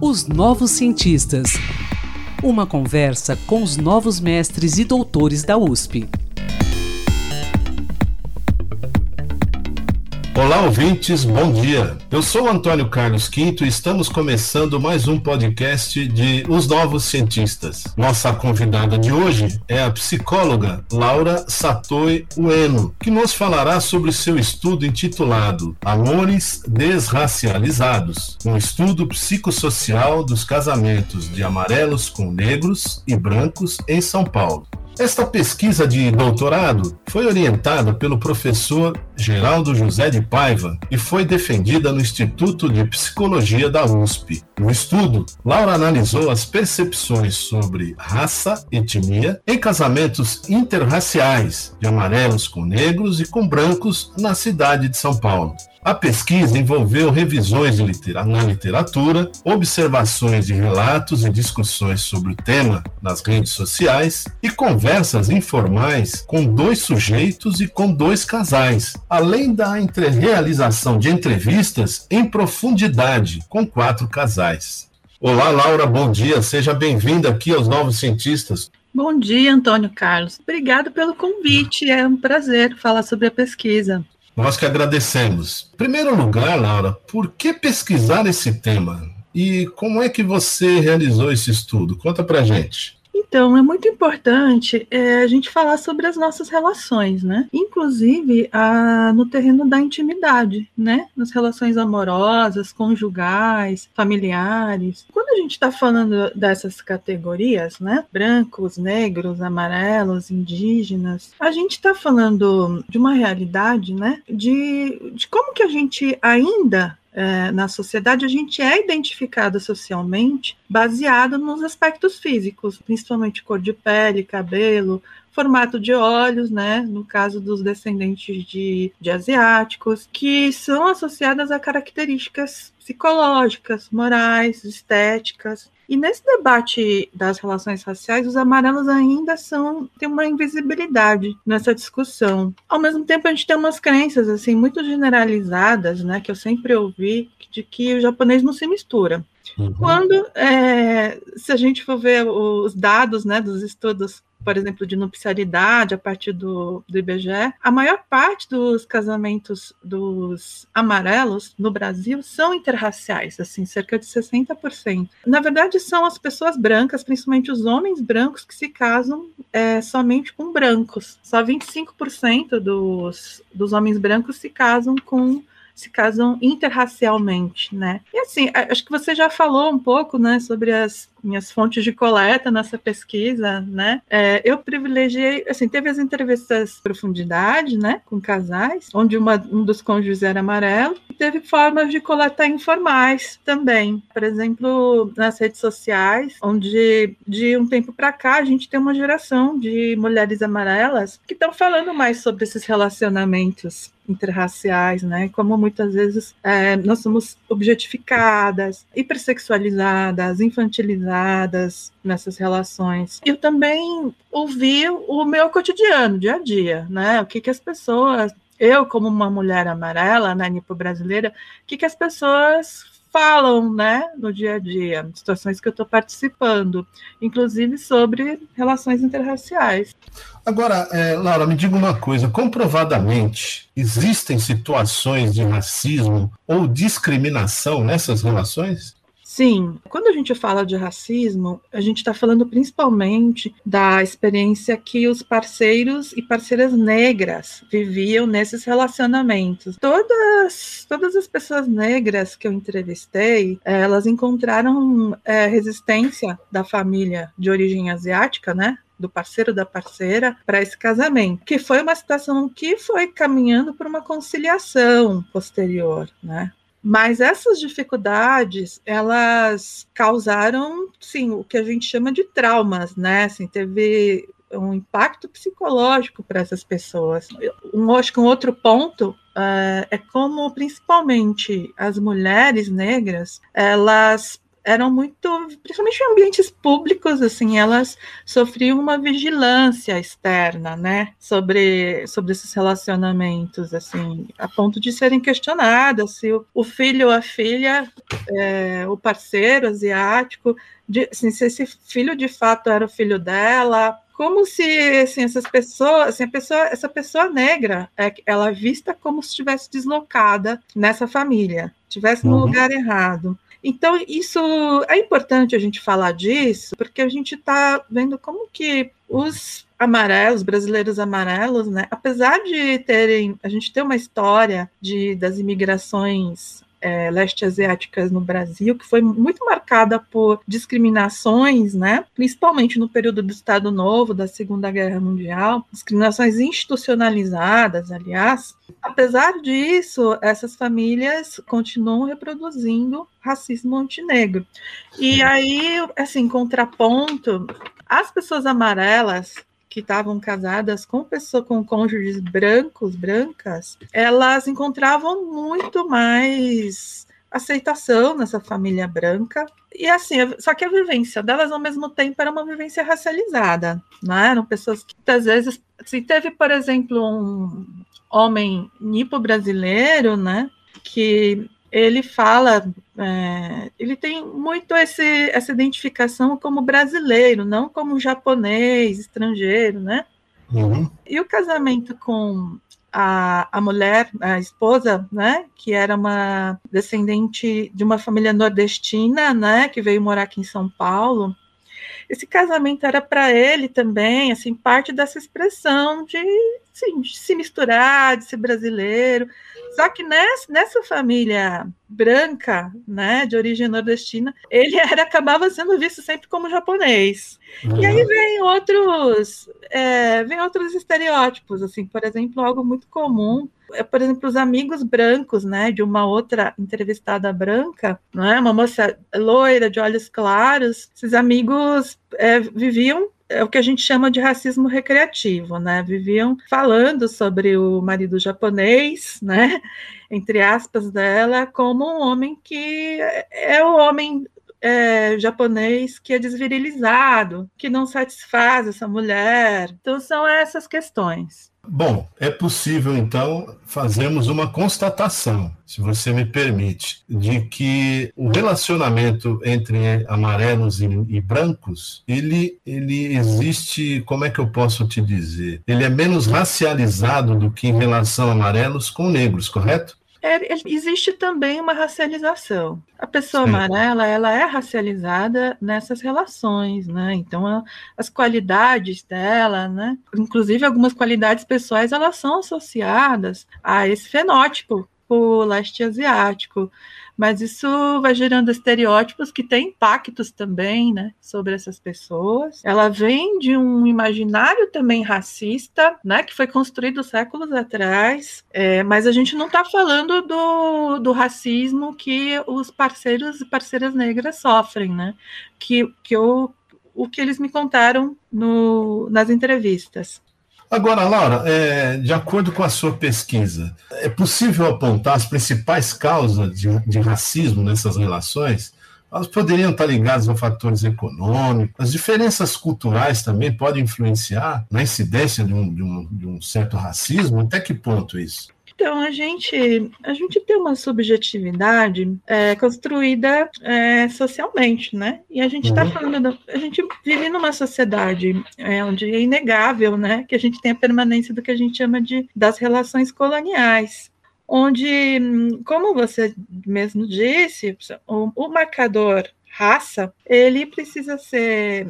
Os Novos Cientistas. Uma conversa com os novos mestres e doutores da USP. Olá, ouvintes, bom dia. Eu sou Antônio Carlos Quinto e estamos começando mais um podcast de Os Novos Cientistas. Nossa convidada de hoje é a psicóloga Laura Satoi Ueno, que nos falará sobre seu estudo intitulado Amores Desracializados, um estudo psicossocial dos casamentos de amarelos com negros e brancos em São Paulo. Esta pesquisa de doutorado foi orientada pelo professor Geraldo José de Paiva e foi defendida no Instituto de Psicologia da USP. No estudo, Laura analisou as percepções sobre raça, etnia em casamentos interraciais de amarelos com negros e com brancos na cidade de São Paulo. A pesquisa envolveu revisões na literatura, observações de relatos e discussões sobre o tema nas redes sociais e conversas informais com dois sujeitos e com dois casais, além da realização de entrevistas em profundidade com quatro casais. Olá, Laura, bom dia. Seja bem-vinda aqui aos Novos Cientistas. Bom dia, Antônio Carlos. Obrigado pelo convite. É um prazer falar sobre a pesquisa. Nós que agradecemos. Em primeiro lugar, Laura, por que pesquisar esse tema? E como é que você realizou esse estudo? Conta pra gente. Então, é muito importante é, a gente falar sobre as nossas relações, né? Inclusive a, no terreno da intimidade, né? Nas relações amorosas, conjugais, familiares. Quando a gente está falando dessas categorias, né? Brancos, negros, amarelos, indígenas, a gente está falando de uma realidade, né? De, de como que a gente ainda é, na sociedade, a gente é identificado socialmente baseado nos aspectos físicos, principalmente cor de pele, cabelo, formato de olhos, né, no caso dos descendentes de, de asiáticos, que são associadas a características psicológicas, morais, estéticas. E nesse debate das relações raciais, os amarelos ainda são têm uma invisibilidade nessa discussão. Ao mesmo tempo, a gente tem umas crenças assim muito generalizadas, né, que eu sempre ouvi, de que o japonês não se mistura. Uhum. Quando, é, se a gente for ver os dados né, dos estudos por exemplo, de nupcialidade a partir do, do IBGE, a maior parte dos casamentos dos amarelos no Brasil são interraciais, assim, cerca de 60%. Na verdade, são as pessoas brancas, principalmente os homens brancos, que se casam é, somente com brancos. Só 25% dos, dos homens brancos se casam com se casam interracialmente, né? E assim, acho que você já falou um pouco, né, sobre as minhas fontes de coleta nessa pesquisa, né? É, eu privilegiei, assim, teve as entrevistas profundidade, né, com casais, onde uma, um dos cônjuges era amarelo, e teve formas de coletar informais também. Por exemplo, nas redes sociais, onde de um tempo para cá a gente tem uma geração de mulheres amarelas que estão falando mais sobre esses relacionamentos interraciais, né? Como muitas vezes é, nós somos objetificadas, hipersexualizadas, infantilizadas nessas relações. Eu também ouvi o meu cotidiano, dia a dia, né? O que, que as pessoas, eu como uma mulher amarela, né, nipo brasileira, o que, que as pessoas falam, né, no dia a dia, situações que eu estou participando, inclusive sobre relações interraciais. Agora, é, Laura, me diga uma coisa: comprovadamente existem situações de racismo ou discriminação nessas relações? Sim, quando a gente fala de racismo, a gente está falando principalmente da experiência que os parceiros e parceiras negras viviam nesses relacionamentos. Todas, todas as pessoas negras que eu entrevistei, elas encontraram é, resistência da família de origem asiática, né? do parceiro da parceira para esse casamento, que foi uma situação que foi caminhando para uma conciliação posterior, né? Mas essas dificuldades, elas causaram, sim, o que a gente chama de traumas, né? Assim, teve um impacto psicológico para essas pessoas. Um, acho que um outro ponto uh, é como, principalmente, as mulheres negras, elas eram muito, principalmente em ambientes públicos, assim, elas sofriam uma vigilância externa, né, sobre, sobre esses relacionamentos, assim, a ponto de serem questionadas se o, o filho ou a filha, é, o parceiro asiático, de, assim, se esse filho de fato era o filho dela, como se assim, essas pessoas, assim, pessoa, essa pessoa negra, é, ela é vista como se estivesse deslocada nessa família, estivesse uhum. no lugar errado. Então, isso é importante a gente falar disso, porque a gente está vendo como que os amarelos, brasileiros amarelos, né, apesar de terem, a gente ter uma história de, das imigrações é, leste asiáticas no Brasil, que foi muito marcada por discriminações, né, principalmente no período do Estado Novo, da Segunda Guerra Mundial, discriminações institucionalizadas, aliás. Apesar disso, essas famílias continuam reproduzindo racismo antinegro. E aí, assim, contraponto, as pessoas amarelas que estavam casadas com pessoas com cônjuges brancos, brancas, elas encontravam muito mais aceitação nessa família branca. E assim, só que a vivência delas ao mesmo tempo era uma vivência racializada, né? Eram pessoas que muitas vezes, se teve, por exemplo, um homem nipo brasileiro, né, que ele fala, é, ele tem muito esse, essa identificação como brasileiro, não como japonês, estrangeiro, né? Uhum. E o casamento com a, a mulher, a esposa, né, que era uma descendente de uma família nordestina, né, que veio morar aqui em São Paulo, esse casamento era para ele também, assim, parte dessa expressão de, assim, de se misturar, de ser brasileiro. Só que nessa, nessa família branca, né, de origem nordestina, ele era acabava sendo visto sempre como japonês. Uhum. E aí vem outros, é, vem outros estereótipos, assim, por exemplo, algo muito comum é, por exemplo, os amigos brancos, né, de uma outra entrevistada branca, né, uma moça loira de olhos claros, esses amigos é, viviam é o que a gente chama de racismo recreativo, né? Viviam falando sobre o marido japonês, né? Entre aspas dela, como um homem que é o homem é, japonês que é desvirilizado, que não satisfaz essa mulher. Então são essas questões. Bom, é possível então fazermos uma constatação, se você me permite, de que o relacionamento entre amarelos e, e, brancos, ele, ele existe, como é que eu posso te dizer? Ele é menos racializado do que em relação a amarelos com negros, correto? É, existe também uma racialização. A pessoa Sim. amarela, ela é racializada nessas relações, né? Então, a, as qualidades dela, né? Inclusive, algumas qualidades pessoais, elas são associadas a esse fenótipo o leste asiático mas isso vai gerando estereótipos que têm impactos também, né, sobre essas pessoas. Ela vem de um imaginário também racista, né, que foi construído séculos atrás, é, mas a gente não está falando do, do racismo que os parceiros e parceiras negras sofrem, né, que, que eu, o que eles me contaram no, nas entrevistas. Agora, Laura, é, de acordo com a sua pesquisa, é possível apontar as principais causas de, de racismo nessas relações? Elas poderiam estar ligadas a fatores econômicos. As diferenças culturais também podem influenciar na incidência de um, de um, de um certo racismo? Até que ponto isso? Então, a gente, a gente tem uma subjetividade é, construída é, socialmente, né? E a gente está uhum. falando, a gente vive numa sociedade é, onde é inegável, né? Que a gente tem a permanência do que a gente chama de das relações coloniais onde, como você mesmo disse, o, o, marcador raça, ele precisa ser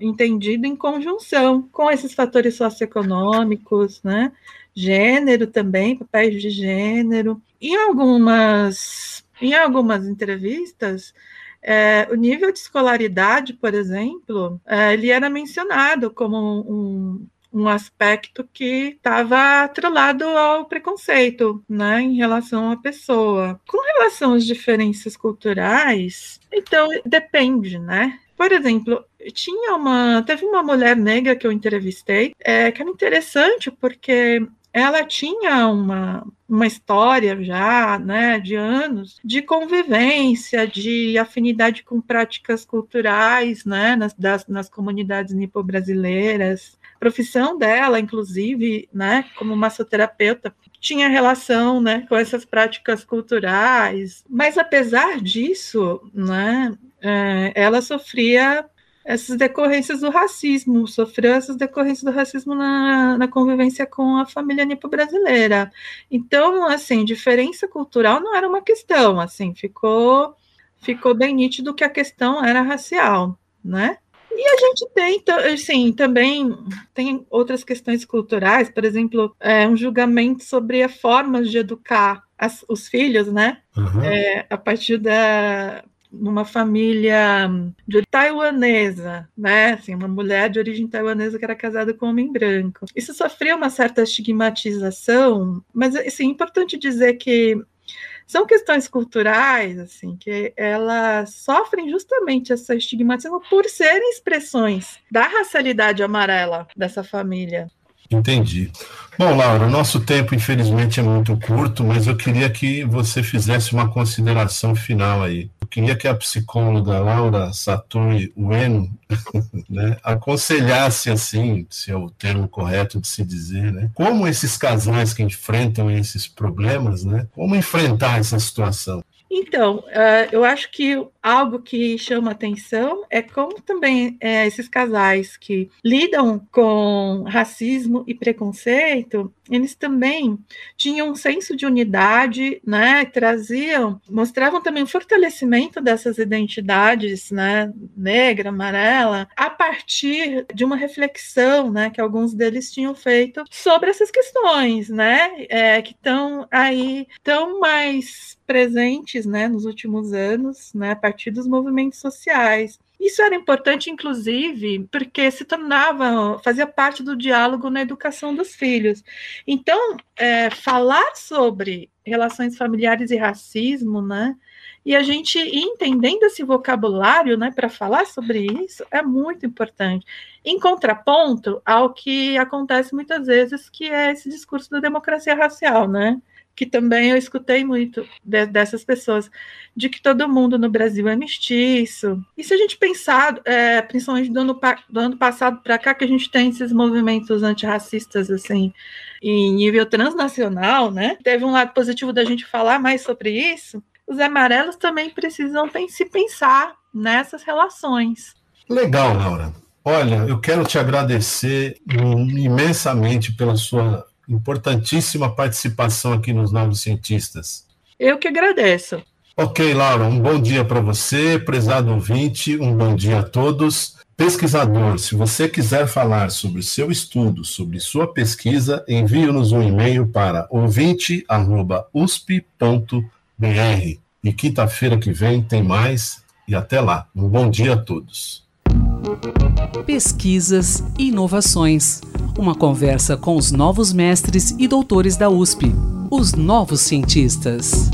entendido em conjunção com esses fatores socioeconômicos, né? Gênero também, papéis de gênero. Em algumas, em algumas entrevistas, é, o nível de escolaridade, por exemplo, é, ele era mencionado como um, um aspecto que estava atrelado ao preconceito, né, em relação à pessoa. Com relação às diferenças culturais, então depende, né? Por exemplo, tinha uma, teve uma mulher negra que eu entrevistei, é, que era interessante porque ela tinha uma, uma história já, né, de anos de convivência, de afinidade com práticas culturais, né, nas, das, nas comunidades nipo-brasileiras. A profissão dela, inclusive, né, como massoterapeuta, tinha relação, né, com essas práticas culturais. Mas apesar disso, né, é, ela sofria essas decorrências do racismo, sofreu essas decorrências do racismo na, na convivência com a família nipo-brasileira. Então, assim, diferença cultural não era uma questão, assim, ficou, ficou bem nítido que a questão era racial, né? E a gente tem, assim, também tem outras questões culturais, por exemplo, é, um julgamento sobre as formas de educar as, os filhos, né? Uhum. É, a partir da numa família de taiwanesa, né? Assim, uma mulher de origem taiwanesa que era casada com um homem branco. Isso sofreu uma certa estigmatização, mas assim, é importante dizer que são questões culturais, assim, que elas sofrem justamente essa estigmatização por serem expressões da racialidade amarela dessa família. Entendi. Bom, Laura, nosso tempo infelizmente é muito curto, mas eu queria que você fizesse uma consideração final aí. Eu queria que a psicóloga Laura Saturi Ueno né, aconselhasse, assim, se é o termo correto de se dizer, né, como esses casais que enfrentam esses problemas, né, como enfrentar essa situação. Então, uh, eu acho que algo que chama atenção é como também é, esses casais que lidam com racismo e preconceito, eles também tinham um senso de unidade, né? Traziam, mostravam também o fortalecimento dessas identidades, né? Negra, amarela, a partir de uma reflexão, né? Que alguns deles tinham feito sobre essas questões, né? É, que estão aí tão mais presentes, né? Nos últimos anos, né? A partir dos movimentos sociais. Isso era importante, inclusive, porque se tornava, fazia parte do diálogo na educação dos filhos. Então, é, falar sobre relações familiares e racismo, né? E a gente entendendo esse vocabulário, né, para falar sobre isso, é muito importante. Em contraponto ao que acontece muitas vezes, que é esse discurso da democracia racial, né? Que também eu escutei muito de, dessas pessoas, de que todo mundo no Brasil é mestiço. E se a gente pensar, é, principalmente do ano, do ano passado para cá, que a gente tem esses movimentos antirracistas, assim, em nível transnacional, né? Teve um lado positivo da gente falar mais sobre isso. Os amarelos também precisam se pensar nessas relações. Legal, Laura. Olha, eu quero te agradecer imensamente pela sua importantíssima participação aqui nos Novos Cientistas. Eu que agradeço. Ok, Laura, um bom dia para você, prezado ouvinte, um bom dia a todos. Pesquisador, se você quiser falar sobre seu estudo, sobre sua pesquisa, envie-nos um e-mail para ouvinte.usp.br. E quinta-feira que vem tem mais, e até lá. Um bom dia a todos. Pesquisas e inovações. Uma conversa com os novos mestres e doutores da USP, os novos cientistas.